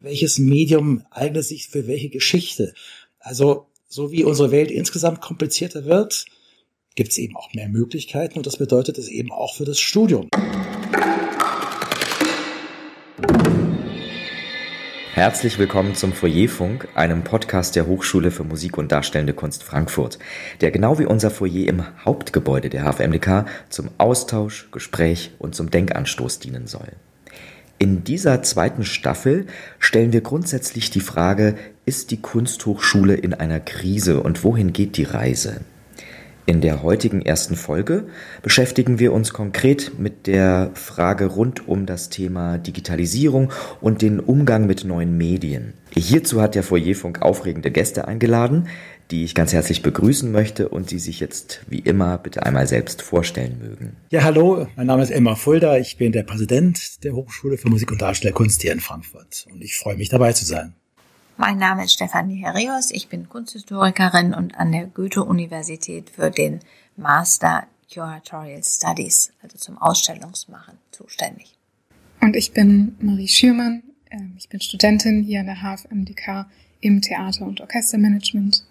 welches Medium eignet sich für welche Geschichte. Also so wie unsere Welt insgesamt komplizierter wird, gibt es eben auch mehr Möglichkeiten und das bedeutet es eben auch für das Studium. Herzlich willkommen zum Foyerfunk, einem Podcast der Hochschule für Musik und Darstellende Kunst Frankfurt, der genau wie unser Foyer im Hauptgebäude der HFMDK zum Austausch, Gespräch und zum Denkanstoß dienen soll. In dieser zweiten Staffel stellen wir grundsätzlich die Frage, ist die Kunsthochschule in einer Krise und wohin geht die Reise? In der heutigen ersten Folge beschäftigen wir uns konkret mit der Frage rund um das Thema Digitalisierung und den Umgang mit neuen Medien. Hierzu hat der Foyerfunk aufregende Gäste eingeladen, die ich ganz herzlich begrüßen möchte und die sich jetzt wie immer bitte einmal selbst vorstellen mögen. Ja, hallo, mein Name ist Emma Fulda, ich bin der Präsident der Hochschule für Musik und Darstellerkunst hier in Frankfurt und ich freue mich dabei zu sein. Mein Name ist Stefanie Herrios, ich bin Kunsthistorikerin und an der Goethe-Universität für den Master Curatorial Studies, also zum Ausstellungsmachen, zuständig. Und ich bin Marie Schürmann, ähm, ich bin Studentin hier an der HFMDK im Theater- und Orchestermanagement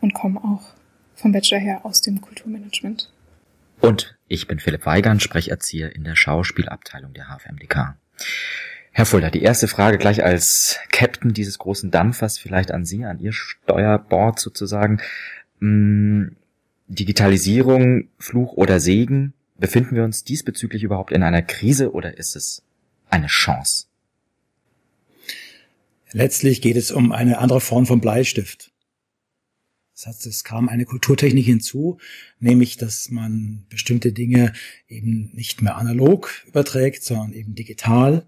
und komme auch vom Bachelor her aus dem Kulturmanagement. Und ich bin Philipp Weigand, Sprecherzieher in der Schauspielabteilung der HFMDK. Herr Fulda, die erste Frage gleich als Captain dieses großen Dampfers vielleicht an Sie, an Ihr Steuerbord sozusagen. Hm, Digitalisierung, Fluch oder Segen? Befinden wir uns diesbezüglich überhaupt in einer Krise oder ist es eine Chance? Letztlich geht es um eine andere Form von Bleistift. Das heißt, es kam eine Kulturtechnik hinzu, nämlich, dass man bestimmte Dinge eben nicht mehr analog überträgt, sondern eben digital.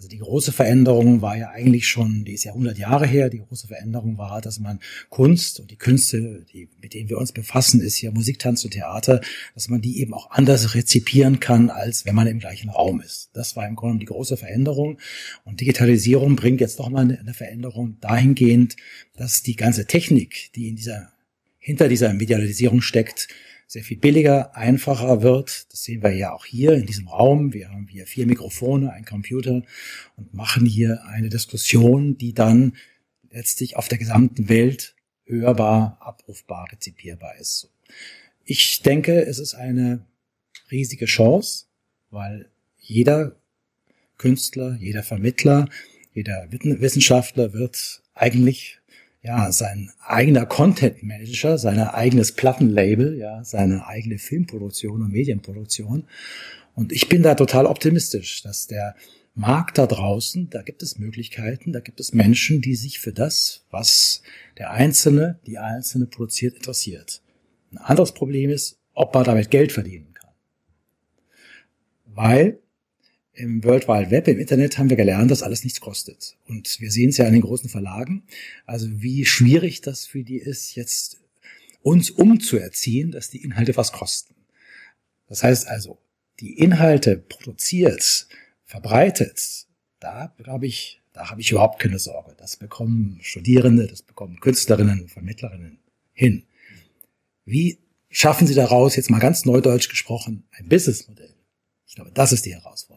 Also die große Veränderung war ja eigentlich schon, die ist ja 100 Jahre her, die große Veränderung war, dass man Kunst und die Künste, die, mit denen wir uns befassen, ist ja Musik, Tanz und Theater, dass man die eben auch anders rezipieren kann, als wenn man im gleichen Raum ist. Das war im Grunde die große Veränderung. Und Digitalisierung bringt jetzt nochmal eine, eine Veränderung dahingehend, dass die ganze Technik, die in dieser, hinter dieser Medialisierung steckt, sehr viel billiger, einfacher wird. Das sehen wir ja auch hier in diesem Raum. Wir haben hier vier Mikrofone, ein Computer und machen hier eine Diskussion, die dann letztlich auf der gesamten Welt hörbar, abrufbar, rezipierbar ist. Ich denke, es ist eine riesige Chance, weil jeder Künstler, jeder Vermittler, jeder Wissenschaftler wird eigentlich ja, sein eigener Content Manager, sein eigenes Plattenlabel, ja, seine eigene Filmproduktion und Medienproduktion. Und ich bin da total optimistisch, dass der Markt da draußen, da gibt es Möglichkeiten, da gibt es Menschen, die sich für das, was der Einzelne, die Einzelne produziert, interessiert. Ein anderes Problem ist, ob man damit Geld verdienen kann. Weil im World Wide Web, im Internet haben wir gelernt, dass alles nichts kostet. Und wir sehen es ja an den großen Verlagen, also wie schwierig das für die ist, jetzt uns umzuerziehen, dass die Inhalte was kosten. Das heißt also, die Inhalte produziert, verbreitet, da glaube ich, da habe ich überhaupt keine Sorge. Das bekommen Studierende, das bekommen Künstlerinnen, Vermittlerinnen hin. Wie schaffen Sie daraus, jetzt mal ganz neudeutsch gesprochen, ein Businessmodell? Ich glaube, das ist die Herausforderung.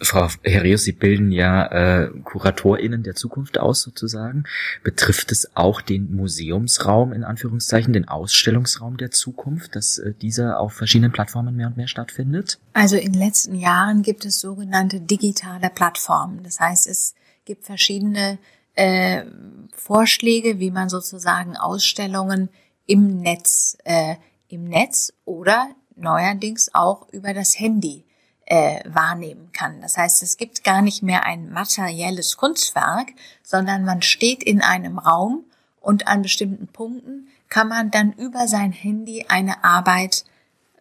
Frau Herreus, Sie bilden ja äh, KuratorInnen der Zukunft aus sozusagen. Betrifft es auch den Museumsraum, in Anführungszeichen, den Ausstellungsraum der Zukunft, dass äh, dieser auf verschiedenen Plattformen mehr und mehr stattfindet? Also in den letzten Jahren gibt es sogenannte digitale Plattformen. Das heißt, es gibt verschiedene äh, Vorschläge, wie man sozusagen Ausstellungen im Netz, äh, im Netz oder neuerdings auch über das Handy äh, wahrnehmen kann. Das heißt, es gibt gar nicht mehr ein materielles Kunstwerk, sondern man steht in einem Raum und an bestimmten Punkten kann man dann über sein Handy eine Arbeit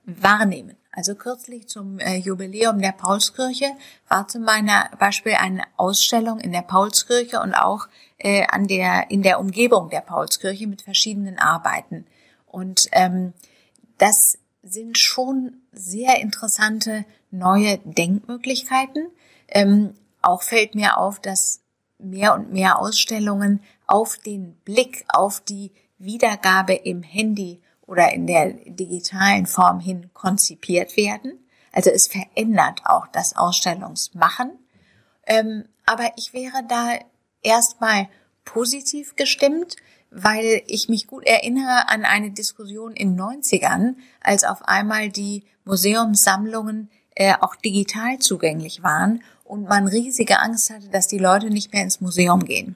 wahrnehmen. Also kürzlich zum äh, Jubiläum der Paulskirche war zum Beispiel eine Ausstellung in der Paulskirche und auch äh, an der in der Umgebung der Paulskirche mit verschiedenen Arbeiten. Und ähm, das sind schon sehr interessante neue Denkmöglichkeiten. Ähm, auch fällt mir auf, dass mehr und mehr Ausstellungen auf den Blick, auf die Wiedergabe im Handy oder in der digitalen Form hin konzipiert werden. Also es verändert auch das Ausstellungsmachen. Ähm, aber ich wäre da erstmal positiv gestimmt, weil ich mich gut erinnere an eine Diskussion in 90ern, als auf einmal die Museumssammlungen äh, auch digital zugänglich waren und man riesige Angst hatte, dass die Leute nicht mehr ins Museum gehen.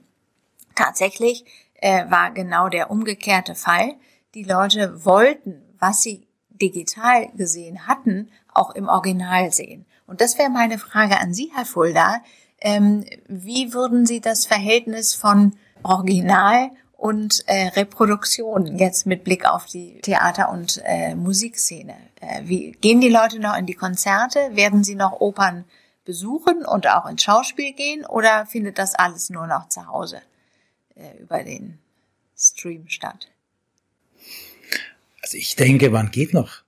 Tatsächlich äh, war genau der umgekehrte Fall. Die Leute wollten, was sie digital gesehen hatten, auch im Original sehen. Und das wäre meine Frage an Sie, Herr Fulda. Ähm, wie würden Sie das Verhältnis von Original und äh, Reproduktion jetzt mit Blick auf die Theater- und äh, Musikszene? Äh, wie gehen die Leute noch in die Konzerte? Werden sie noch Opern besuchen und auch ins Schauspiel gehen oder findet das alles nur noch zu Hause äh, über den Stream statt? Also ich denke, man geht noch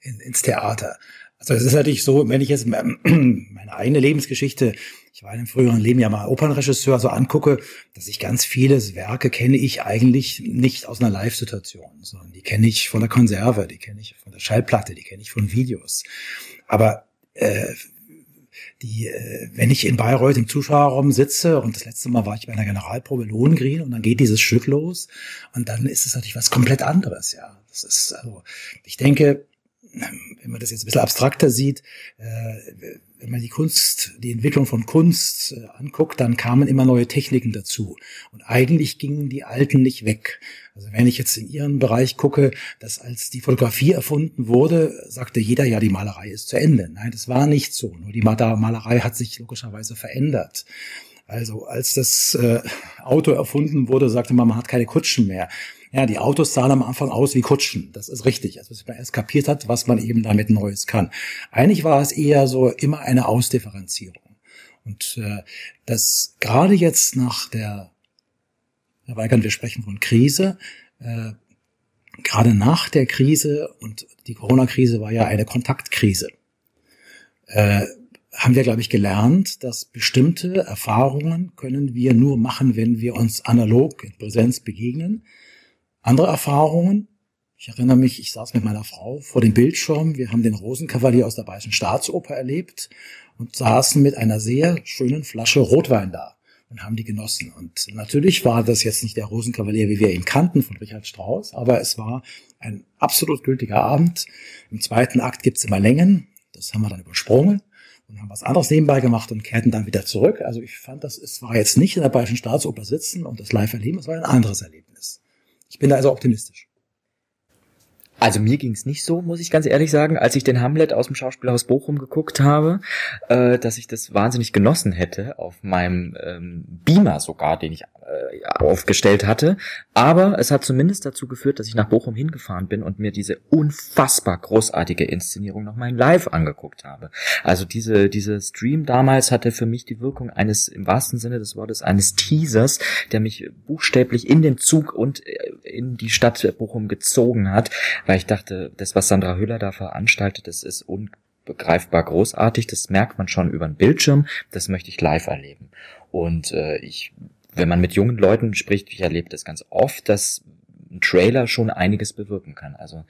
in, ins Theater. Also es ist natürlich so, wenn ich jetzt meine eigene Lebensgeschichte, ich war in einem früheren Leben ja mal Opernregisseur, so angucke, dass ich ganz viele Werke kenne ich eigentlich nicht aus einer Live-Situation, sondern die kenne ich von der Konserve, die kenne ich von der Schallplatte, die kenne ich von Videos. Aber äh, die, äh, wenn ich in Bayreuth im Zuschauerraum sitze und das letzte Mal war ich bei einer Generalprobe Lohengrin und dann geht dieses Stück los und dann ist es natürlich was komplett anderes, ja. Das ist also, ich denke, wenn man das jetzt ein bisschen abstrakter sieht, äh, wenn man die Kunst, die Entwicklung von Kunst äh, anguckt, dann kamen immer neue Techniken dazu. Und eigentlich gingen die alten nicht weg. Also wenn ich jetzt in Ihren Bereich gucke, dass als die Fotografie erfunden wurde, sagte jeder, ja, die Malerei ist zu Ende. Nein, das war nicht so. Nur die Malerei hat sich logischerweise verändert. Also als das äh, Auto erfunden wurde, sagte man, man hat keine Kutschen mehr. Ja, die Autos sahen am Anfang aus wie Kutschen. Das ist richtig. Also bis man erst kapiert hat, was man eben damit Neues kann. Eigentlich war es eher so immer eine Ausdifferenzierung. Und äh, das gerade jetzt nach der, Herr Weigand, wir sprechen von Krise, äh, gerade nach der Krise und die Corona-Krise war ja eine Kontaktkrise, äh, haben wir, glaube ich, gelernt, dass bestimmte Erfahrungen können wir nur machen, wenn wir uns analog in Präsenz begegnen. Andere Erfahrungen, ich erinnere mich, ich saß mit meiner Frau vor dem Bildschirm, wir haben den Rosenkavalier aus der Bayerischen Staatsoper erlebt und saßen mit einer sehr schönen Flasche Rotwein da und haben die genossen. Und natürlich war das jetzt nicht der Rosenkavalier, wie wir ihn kannten, von Richard Strauss, aber es war ein absolut gültiger Abend. Im zweiten Akt gibt's immer Längen, das haben wir dann übersprungen und haben was anderes nebenbei gemacht und kehrten dann wieder zurück. Also ich fand, das es war jetzt nicht in der Bayerischen Staatsoper sitzen und das live erleben, es war ein anderes Erlebnis. Ich bin da also optimistisch. Also mir ging's nicht so, muss ich ganz ehrlich sagen, als ich den Hamlet aus dem Schauspielhaus Bochum geguckt habe, äh, dass ich das wahnsinnig genossen hätte, auf meinem ähm, Beamer sogar, den ich äh, aufgestellt hatte. Aber es hat zumindest dazu geführt, dass ich nach Bochum hingefahren bin und mir diese unfassbar großartige Inszenierung nochmal live angeguckt habe. Also diese, diese Stream damals hatte für mich die Wirkung eines, im wahrsten Sinne des Wortes, eines Teasers, der mich buchstäblich in den Zug und äh, in die Stadt Bochum gezogen hat weil ich dachte, das, was Sandra Hüller da veranstaltet, das ist unbegreifbar großartig, das merkt man schon über den Bildschirm, das möchte ich live erleben. Und äh, ich, wenn man mit jungen Leuten spricht, ich erlebe das ganz oft, dass Trailer schon einiges bewirken kann. Also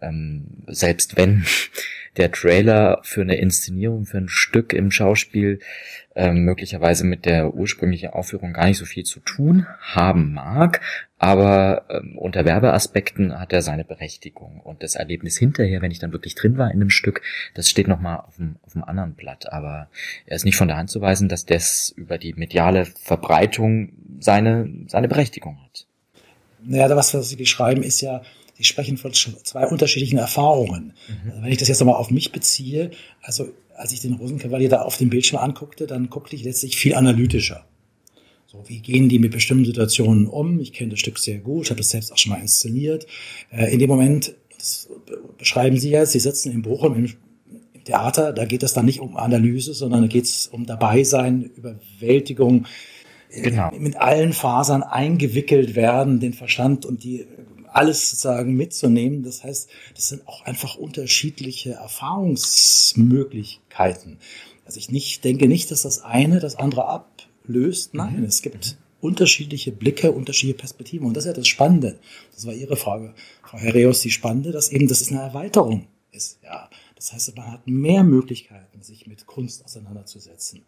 ähm, selbst wenn der Trailer für eine Inszenierung, für ein Stück im Schauspiel ähm, möglicherweise mit der ursprünglichen Aufführung gar nicht so viel zu tun haben mag, aber ähm, unter Werbeaspekten hat er seine Berechtigung und das Erlebnis hinterher, wenn ich dann wirklich drin war in einem Stück, das steht nochmal auf dem, auf dem anderen Blatt, aber er ist nicht von der Hand zu weisen, dass das über die mediale Verbreitung seine, seine Berechtigung hat. Naja, was, was Sie schreiben, ist ja, Sie sprechen von zwei unterschiedlichen Erfahrungen. Mhm. Also wenn ich das jetzt nochmal auf mich beziehe, also als ich den Rosenkavalier da auf dem Bildschirm anguckte, dann guckte ich letztlich viel analytischer. So, wie gehen die mit bestimmten Situationen um? Ich kenne das Stück sehr gut, habe es selbst auch schon mal inszeniert. Äh, in dem Moment, das beschreiben Sie ja, Sie sitzen in Bochum im, im Theater, da geht es dann nicht um Analyse, sondern da geht es um Dabeisein, Überwältigung, genau. mit allen Fasern eingewickelt werden, den Verstand und die alles sozusagen mitzunehmen. Das heißt, das sind auch einfach unterschiedliche Erfahrungsmöglichkeiten. Also ich nicht, denke nicht, dass das eine das andere ablöst. Nein, mhm. es gibt unterschiedliche Blicke, unterschiedliche Perspektiven. Und das ist ja das Spannende. Das war Ihre Frage, Frau Herreus, die Spannende, dass eben das ist eine Erweiterung ist. Ja, Das heißt, man hat mehr Möglichkeiten, sich mit Kunst auseinanderzusetzen.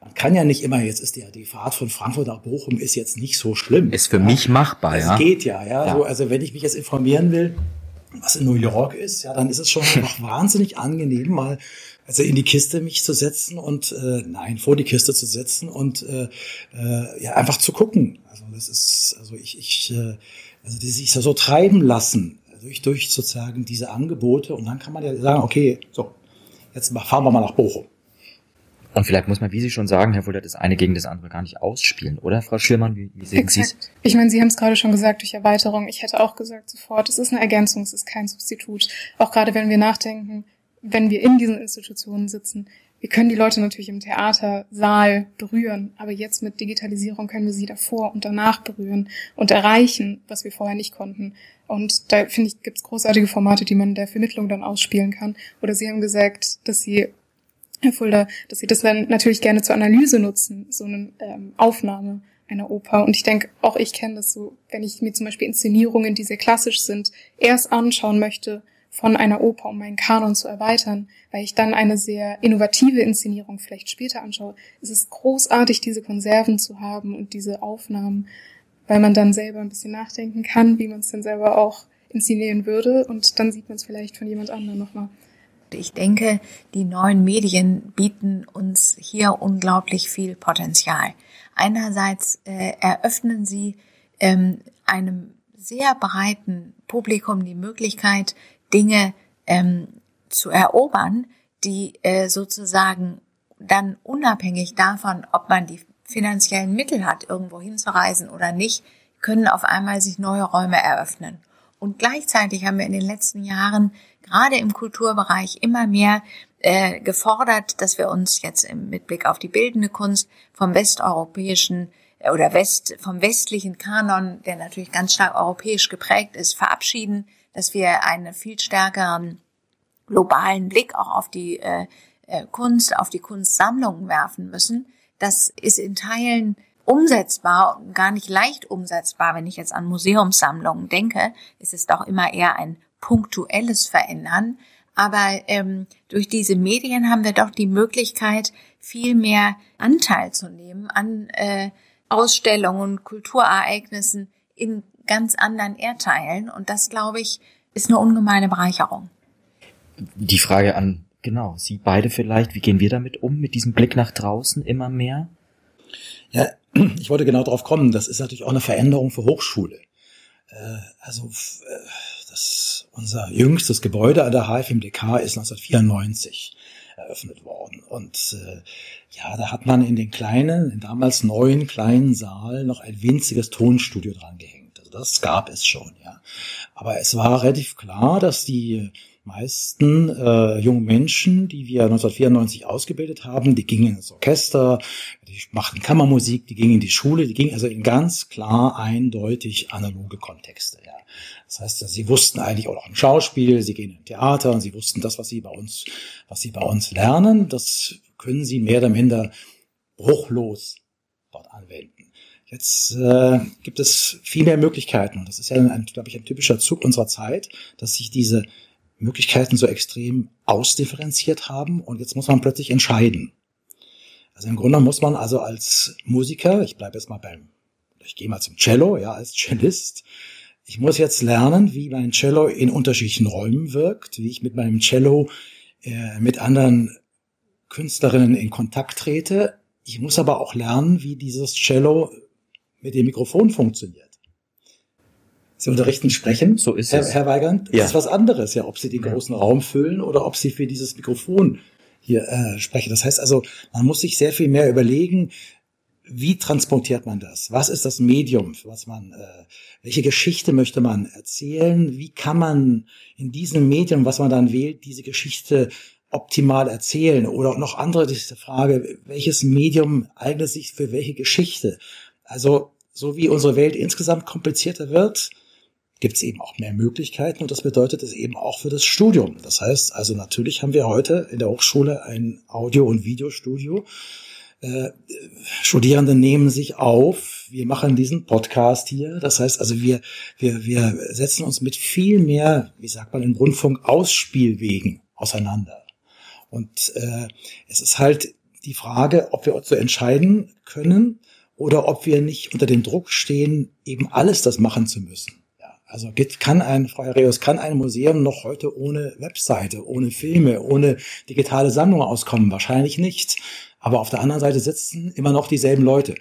Man kann ja nicht immer, jetzt ist die, die Fahrt von Frankfurt nach Bochum ist jetzt nicht so schlimm. Ist für ja. mich machbar, ja. Es geht ja, ja. ja. So, also wenn ich mich jetzt informieren will, was in New York ist, ja, dann ist es schon einfach wahnsinnig angenehm, mal also in die Kiste mich zu setzen und äh, nein, vor die Kiste zu setzen und äh, äh, ja einfach zu gucken. Also das ist, also ich, ich äh, also die sich so treiben lassen durch durch sozusagen diese Angebote und dann kann man ja sagen, okay, so jetzt fahren wir mal nach Bochum. Und vielleicht muss man, wie Sie schon sagen, Herr Fuller, das eine gegen das andere gar nicht ausspielen, oder, Frau Schirmann? Wie, wie sehen Sie es? Ich meine, Sie haben es gerade schon gesagt durch Erweiterung. Ich hätte auch gesagt sofort, es ist eine Ergänzung, es ist kein Substitut. Auch gerade wenn wir nachdenken, wenn wir in diesen Institutionen sitzen, wir können die Leute natürlich im Theatersaal berühren, aber jetzt mit Digitalisierung können wir sie davor und danach berühren und erreichen, was wir vorher nicht konnten. Und da finde ich, gibt es großartige Formate, die man der Vermittlung dann ausspielen kann. Oder Sie haben gesagt, dass Sie Herr Fulda, dass Sie das dann natürlich gerne zur Analyse nutzen, so eine ähm, Aufnahme einer Oper. Und ich denke, auch ich kenne das so, wenn ich mir zum Beispiel Inszenierungen, die sehr klassisch sind, erst anschauen möchte von einer Oper, um meinen Kanon zu erweitern, weil ich dann eine sehr innovative Inszenierung vielleicht später anschaue. Es ist großartig, diese Konserven zu haben und diese Aufnahmen, weil man dann selber ein bisschen nachdenken kann, wie man es dann selber auch inszenieren würde und dann sieht man es vielleicht von jemand anderem nochmal. Ich denke, die neuen Medien bieten uns hier unglaublich viel Potenzial. Einerseits äh, eröffnen sie ähm, einem sehr breiten Publikum die Möglichkeit, Dinge ähm, zu erobern, die äh, sozusagen dann unabhängig davon, ob man die finanziellen Mittel hat, irgendwo hinzureisen oder nicht, können auf einmal sich neue Räume eröffnen. Und gleichzeitig haben wir in den letzten Jahren gerade im Kulturbereich immer mehr äh, gefordert, dass wir uns jetzt im, mit Blick auf die bildende Kunst vom westeuropäischen äh, oder West, vom westlichen Kanon, der natürlich ganz stark europäisch geprägt ist, verabschieden, dass wir einen viel stärkeren globalen Blick auch auf die äh, äh Kunst, auf die Kunstsammlungen werfen müssen. Das ist in Teilen umsetzbar gar nicht leicht umsetzbar. Wenn ich jetzt an Museumssammlungen denke, ist es doch immer eher ein punktuelles Verändern. Aber ähm, durch diese Medien haben wir doch die Möglichkeit, viel mehr Anteil zu nehmen an äh, Ausstellungen, Kulturereignissen in ganz anderen Erdteilen. Und das, glaube ich, ist eine ungemeine Bereicherung. Die Frage an, genau, Sie beide vielleicht, wie gehen wir damit um, mit diesem Blick nach draußen immer mehr? Ja, ich wollte genau darauf kommen. Das ist natürlich auch eine Veränderung für Hochschule. Äh, also äh, das, unser jüngstes Gebäude an der HFMDK ist 1994 eröffnet worden. Und äh, ja, da hat man in den kleinen, in damals neuen kleinen Saal noch ein winziges Tonstudio dran gehängt. Das gab es schon, ja. Aber es war relativ klar, dass die meisten äh, jungen Menschen, die wir 1994 ausgebildet haben, die gingen ins Orchester, die machten Kammermusik, die gingen in die Schule, die gingen also in ganz klar eindeutig analoge Kontexte. Ja. Das heißt, sie wussten eigentlich auch noch im Schauspiel, sie gehen im Theater und sie wussten das, was sie bei uns, was sie bei uns lernen, das können sie mehr oder minder bruchlos dort anwenden. Jetzt äh, gibt es viel mehr Möglichkeiten und das ist ja, glaube ich, ein typischer Zug unserer Zeit, dass sich diese Möglichkeiten so extrem ausdifferenziert haben und jetzt muss man plötzlich entscheiden. Also im Grunde muss man also als Musiker, ich bleibe jetzt mal beim, ich gehe mal zum Cello, ja, als Cellist, ich muss jetzt lernen, wie mein Cello in unterschiedlichen Räumen wirkt, wie ich mit meinem Cello äh, mit anderen Künstlerinnen in Kontakt trete. Ich muss aber auch lernen, wie dieses Cello mit dem Mikrofon funktioniert. Sie unterrichten Sprechen. So ist Herr, es. Herr Weigand, das ja. ist was anderes, ja, ob Sie den großen ja. Raum füllen oder ob Sie für dieses Mikrofon hier äh, sprechen. Das heißt also, man muss sich sehr viel mehr überlegen, wie transportiert man das? Was ist das Medium, was man, äh, welche Geschichte möchte man erzählen? Wie kann man in diesem Medium, was man dann wählt, diese Geschichte optimal erzählen? Oder noch andere diese Frage, welches Medium eignet sich für welche Geschichte? Also, so wie unsere Welt insgesamt komplizierter wird, gibt es eben auch mehr Möglichkeiten und das bedeutet es eben auch für das Studium. Das heißt, also natürlich haben wir heute in der Hochschule ein Audio- und Videostudio. Äh, Studierende nehmen sich auf. Wir machen diesen Podcast hier. Das heißt also, wir, wir, wir setzen uns mit viel mehr, wie sagt man im Rundfunk, Ausspielwegen auseinander. Und äh, es ist halt die Frage, ob wir uns so entscheiden können oder ob wir nicht unter dem Druck stehen, eben alles das machen zu müssen. Ja, also kann ein, Frau Herreus, kann ein Museum noch heute ohne Webseite, ohne Filme, ohne digitale Sammlung auskommen? Wahrscheinlich nicht. Aber auf der anderen Seite sitzen immer noch dieselben Leute.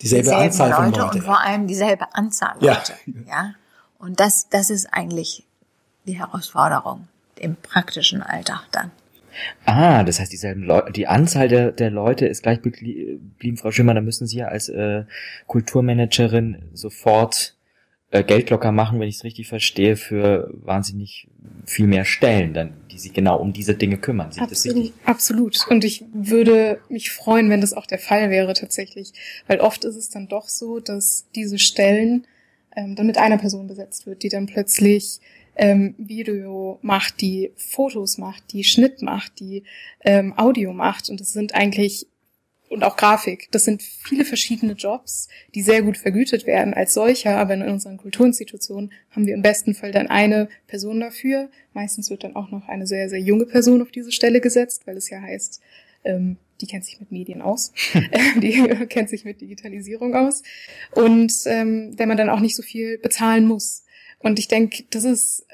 Dieselbe dieselben Anzahl Leute von Leuten. Und vor allem dieselbe Anzahl Leute. Ja. ja. Und das, das ist eigentlich die Herausforderung im praktischen Alltag dann. Ah, das heißt, dieselben Leute, die Anzahl der, der Leute ist gleich geblieben, Frau Schimmer, da müssen Sie ja als äh, Kulturmanagerin sofort äh, Geld locker machen, wenn ich es richtig verstehe, für wahnsinnig viel mehr Stellen, dann, die sich genau um diese Dinge kümmern. Sieht absolut, absolut. Und ich würde mich freuen, wenn das auch der Fall wäre tatsächlich, weil oft ist es dann doch so, dass diese Stellen ähm, dann mit einer Person besetzt wird, die dann plötzlich ähm, Video macht, die Fotos macht, die Schnitt macht, die ähm, Audio macht. Und das sind eigentlich, und auch Grafik, das sind viele verschiedene Jobs, die sehr gut vergütet werden als solcher. Aber in unseren Kulturinstitutionen haben wir im besten Fall dann eine Person dafür. Meistens wird dann auch noch eine sehr, sehr junge Person auf diese Stelle gesetzt, weil es ja heißt, ähm, die kennt sich mit Medien aus, die kennt sich mit Digitalisierung aus. Und ähm, wenn man dann auch nicht so viel bezahlen muss. Und ich denke, das ist,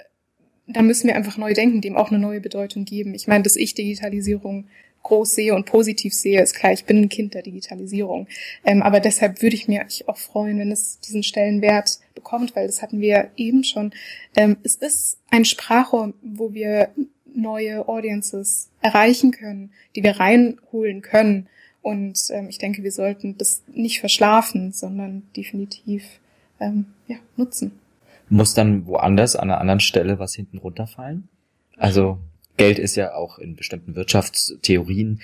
da müssen wir einfach neu denken, dem auch eine neue Bedeutung geben. Ich meine, dass ich Digitalisierung groß sehe und positiv sehe, ist klar, ich bin ein Kind der Digitalisierung. Ähm, aber deshalb würde ich mich auch freuen, wenn es diesen Stellenwert bekommt, weil das hatten wir eben schon. Ähm, es ist ein Sprachrohr, wo wir neue Audiences erreichen können, die wir reinholen können. Und ähm, ich denke, wir sollten das nicht verschlafen, sondern definitiv ähm, ja, nutzen muss dann woanders an einer anderen Stelle was hinten runterfallen? Also Geld ist ja auch in bestimmten Wirtschaftstheorien,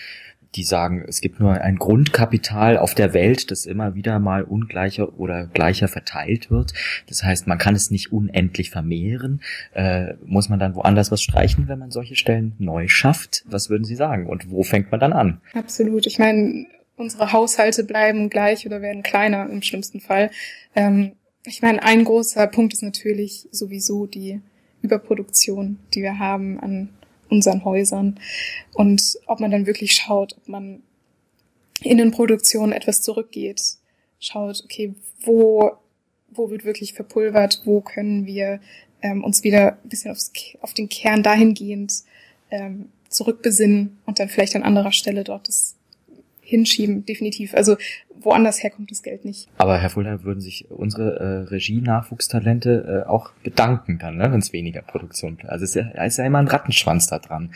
die sagen, es gibt nur ein Grundkapital auf der Welt, das immer wieder mal ungleicher oder gleicher verteilt wird. Das heißt, man kann es nicht unendlich vermehren. Äh, muss man dann woanders was streichen, wenn man solche Stellen neu schafft? Was würden Sie sagen? Und wo fängt man dann an? Absolut. Ich meine, unsere Haushalte bleiben gleich oder werden kleiner im schlimmsten Fall. Ähm, ich meine, ein großer Punkt ist natürlich sowieso die Überproduktion, die wir haben an unseren Häusern. Und ob man dann wirklich schaut, ob man in den Produktionen etwas zurückgeht, schaut, okay, wo, wo wird wirklich verpulvert, wo können wir ähm, uns wieder ein bisschen aufs, auf den Kern dahingehend ähm, zurückbesinnen und dann vielleicht an anderer Stelle dort das hinschieben, definitiv. Also woanders herkommt das Geld nicht. Aber Herr Fulda, würden sich unsere äh, Regie-Nachwuchstalente äh, auch bedanken dann, ne, wenn es weniger Produktion gibt. Also es ist, ja, ist ja immer ein Rattenschwanz da dran.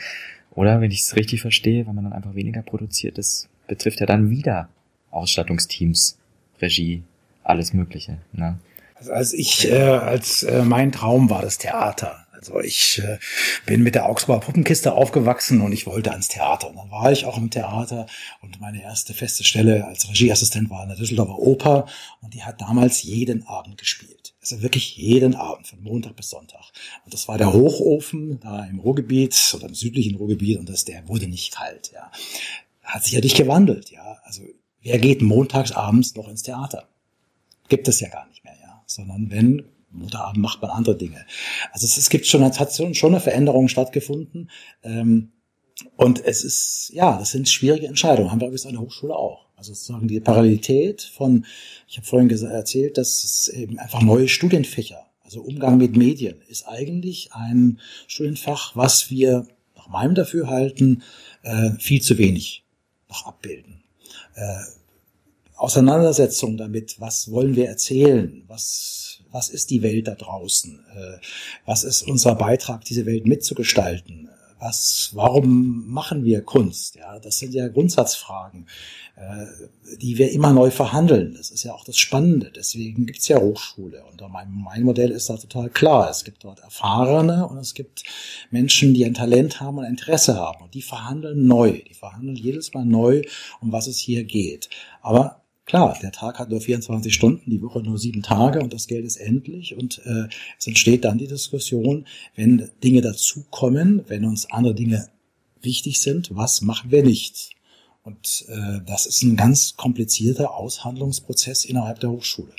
Oder wenn ich es richtig verstehe, wenn man dann einfach weniger produziert, das betrifft ja dann wieder Ausstattungsteams, Regie, alles Mögliche. Ne? Also als ich, äh, als äh, mein Traum war das Theater. Also ich äh, bin mit der Augsburger Puppenkiste aufgewachsen und ich wollte ans Theater. Und dann war ich auch im Theater und meine erste feste Stelle als Regieassistent war in der Düsseldorfer Oper und die hat damals jeden Abend gespielt. Also wirklich jeden Abend, von Montag bis Sonntag. Und das war der Hochofen da im Ruhrgebiet oder im südlichen Ruhrgebiet und das, der wurde nicht kalt, ja. Hat sich ja nicht gewandelt, ja. Also wer geht montags abends noch ins Theater? Gibt es ja gar nicht mehr, ja. Sondern wenn Montagabend macht man andere Dinge. Also es, es gibt schon, es hat schon eine Veränderung stattgefunden. Ähm, und es ist, ja, das sind schwierige Entscheidungen. Haben wir übrigens an der Hochschule auch. Also sozusagen die Parallelität von, ich habe vorhin erzählt, dass es eben einfach neue Studienfächer, also Umgang mit Medien, ist eigentlich ein Studienfach, was wir nach meinem Dafürhalten äh, viel zu wenig noch abbilden. Äh, Auseinandersetzung damit, was wollen wir erzählen, was was ist die Welt da draußen? Äh, was ist unser Beitrag, diese Welt mitzugestalten? Was, warum machen wir Kunst? Ja, das sind ja Grundsatzfragen, äh, die wir immer neu verhandeln. Das ist ja auch das Spannende. Deswegen gibt's ja Hochschule. Und mein, mein Modell ist da total klar. Es gibt dort Erfahrene und es gibt Menschen, die ein Talent haben und Interesse haben. Und die verhandeln neu. Die verhandeln jedes Mal neu, um was es hier geht. Aber Klar, der Tag hat nur 24 Stunden, die Woche nur sieben Tage und das Geld ist endlich und äh, es entsteht dann die Diskussion, wenn Dinge dazukommen, wenn uns andere Dinge wichtig sind, was machen wir nicht? Und äh, das ist ein ganz komplizierter Aushandlungsprozess innerhalb der Hochschule.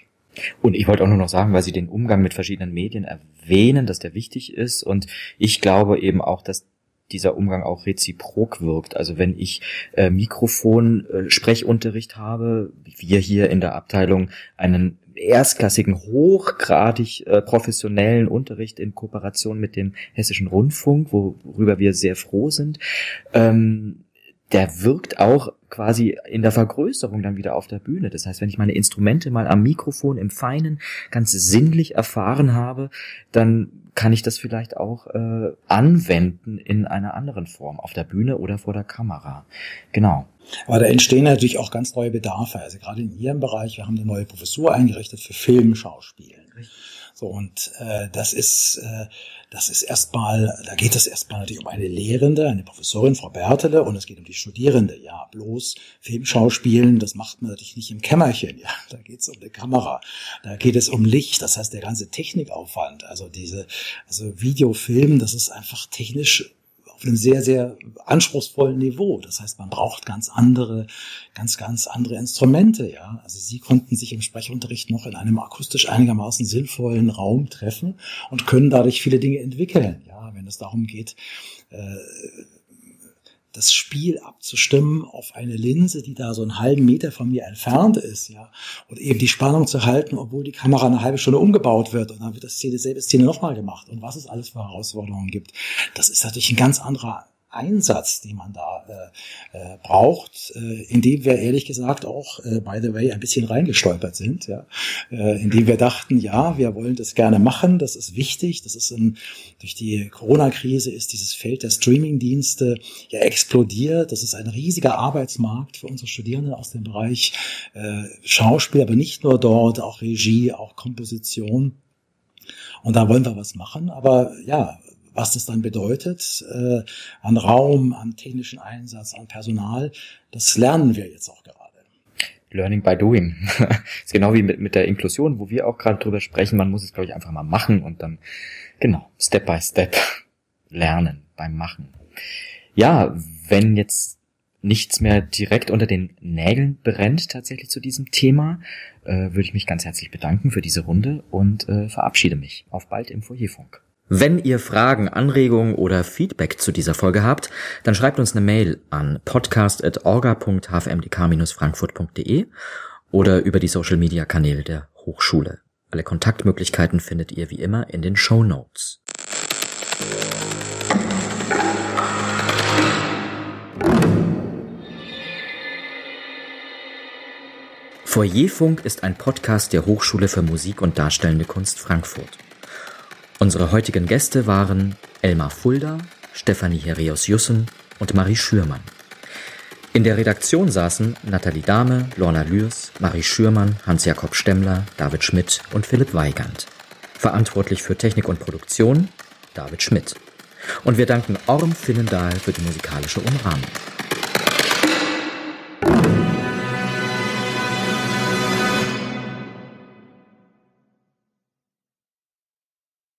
Und ich wollte auch nur noch sagen, weil Sie den Umgang mit verschiedenen Medien erwähnen, dass der wichtig ist. Und ich glaube eben auch, dass dieser Umgang auch reziprok wirkt. Also wenn ich äh, Mikrofon, äh, habe, wir hier in der Abteilung einen erstklassigen, hochgradig äh, professionellen Unterricht in Kooperation mit dem Hessischen Rundfunk, worüber wir sehr froh sind. Ähm, der wirkt auch quasi in der Vergrößerung dann wieder auf der Bühne. Das heißt, wenn ich meine Instrumente mal am Mikrofon im Feinen ganz sinnlich erfahren habe, dann kann ich das vielleicht auch äh, anwenden in einer anderen Form, auf der Bühne oder vor der Kamera. Genau. Aber da entstehen natürlich auch ganz neue Bedarfe. Also gerade in Ihrem Bereich, wir haben eine neue Professur eingerichtet für Filmschauspielen. So, und äh, das ist, äh, das ist erstmal, da geht es erstmal natürlich um eine Lehrende, eine Professorin, Frau Bertele, und es geht um die Studierende. Ja, bloß Filmschauspielen, das macht man natürlich nicht im Kämmerchen. Ja, da geht es um eine Kamera, da geht es um Licht, das heißt der ganze Technikaufwand, also diese, also Videofilm, das ist einfach technisch auf einem sehr, sehr anspruchsvollen Niveau. Das heißt, man braucht ganz andere, ganz, ganz andere Instrumente, ja. Also sie konnten sich im Sprechunterricht noch in einem akustisch einigermaßen sinnvollen Raum treffen und können dadurch viele Dinge entwickeln, ja, wenn es darum geht, äh, das Spiel abzustimmen auf eine Linse, die da so einen halben Meter von mir entfernt ist, ja, und eben die Spannung zu halten, obwohl die Kamera eine halbe Stunde umgebaut wird und dann wird das Szene, selbe Szene nochmal gemacht und was es alles für Herausforderungen gibt. Das ist natürlich ein ganz anderer Einsatz, den man da äh, äh, braucht, äh, in dem wir ehrlich gesagt auch, äh, by the way, ein bisschen reingestolpert sind, ja, äh, in dem wir dachten, ja, wir wollen das gerne machen, das ist wichtig, das ist ein, durch die Corona-Krise ist dieses Feld der Streaming-Dienste ja explodiert, das ist ein riesiger Arbeitsmarkt für unsere Studierenden aus dem Bereich äh, Schauspiel, aber nicht nur dort, auch Regie, auch Komposition. Und da wollen wir was machen. Aber ja, was das dann bedeutet, äh, an Raum, an technischen Einsatz, an Personal, das lernen wir jetzt auch gerade. Learning by doing. ist genau wie mit, mit der Inklusion, wo wir auch gerade drüber sprechen. Man muss es, glaube ich, einfach mal machen und dann, genau, Step by Step lernen beim Machen. Ja, wenn jetzt nichts mehr direkt unter den Nägeln brennt tatsächlich zu diesem Thema, äh, würde ich mich ganz herzlich bedanken für diese Runde und äh, verabschiede mich. Auf bald im Foyerfunk. Wenn ihr Fragen, Anregungen oder Feedback zu dieser Folge habt, dann schreibt uns eine Mail an podcast.orga.hfmdk-frankfurt.de oder über die Social Media Kanäle der Hochschule. Alle Kontaktmöglichkeiten findet ihr wie immer in den Show Notes. Foyerfunk ist ein Podcast der Hochschule für Musik und Darstellende Kunst Frankfurt. Unsere heutigen Gäste waren Elmar Fulda, Stefanie Herios-Jussen und Marie Schürmann. In der Redaktion saßen Nathalie Dahme, Lorna Lürs, Marie Schürmann, Hans-Jakob Stemmler, David Schmidt und Philipp Weigand. Verantwortlich für Technik und Produktion David Schmidt. Und wir danken Orm Finnendahl für die musikalische Umrahmung.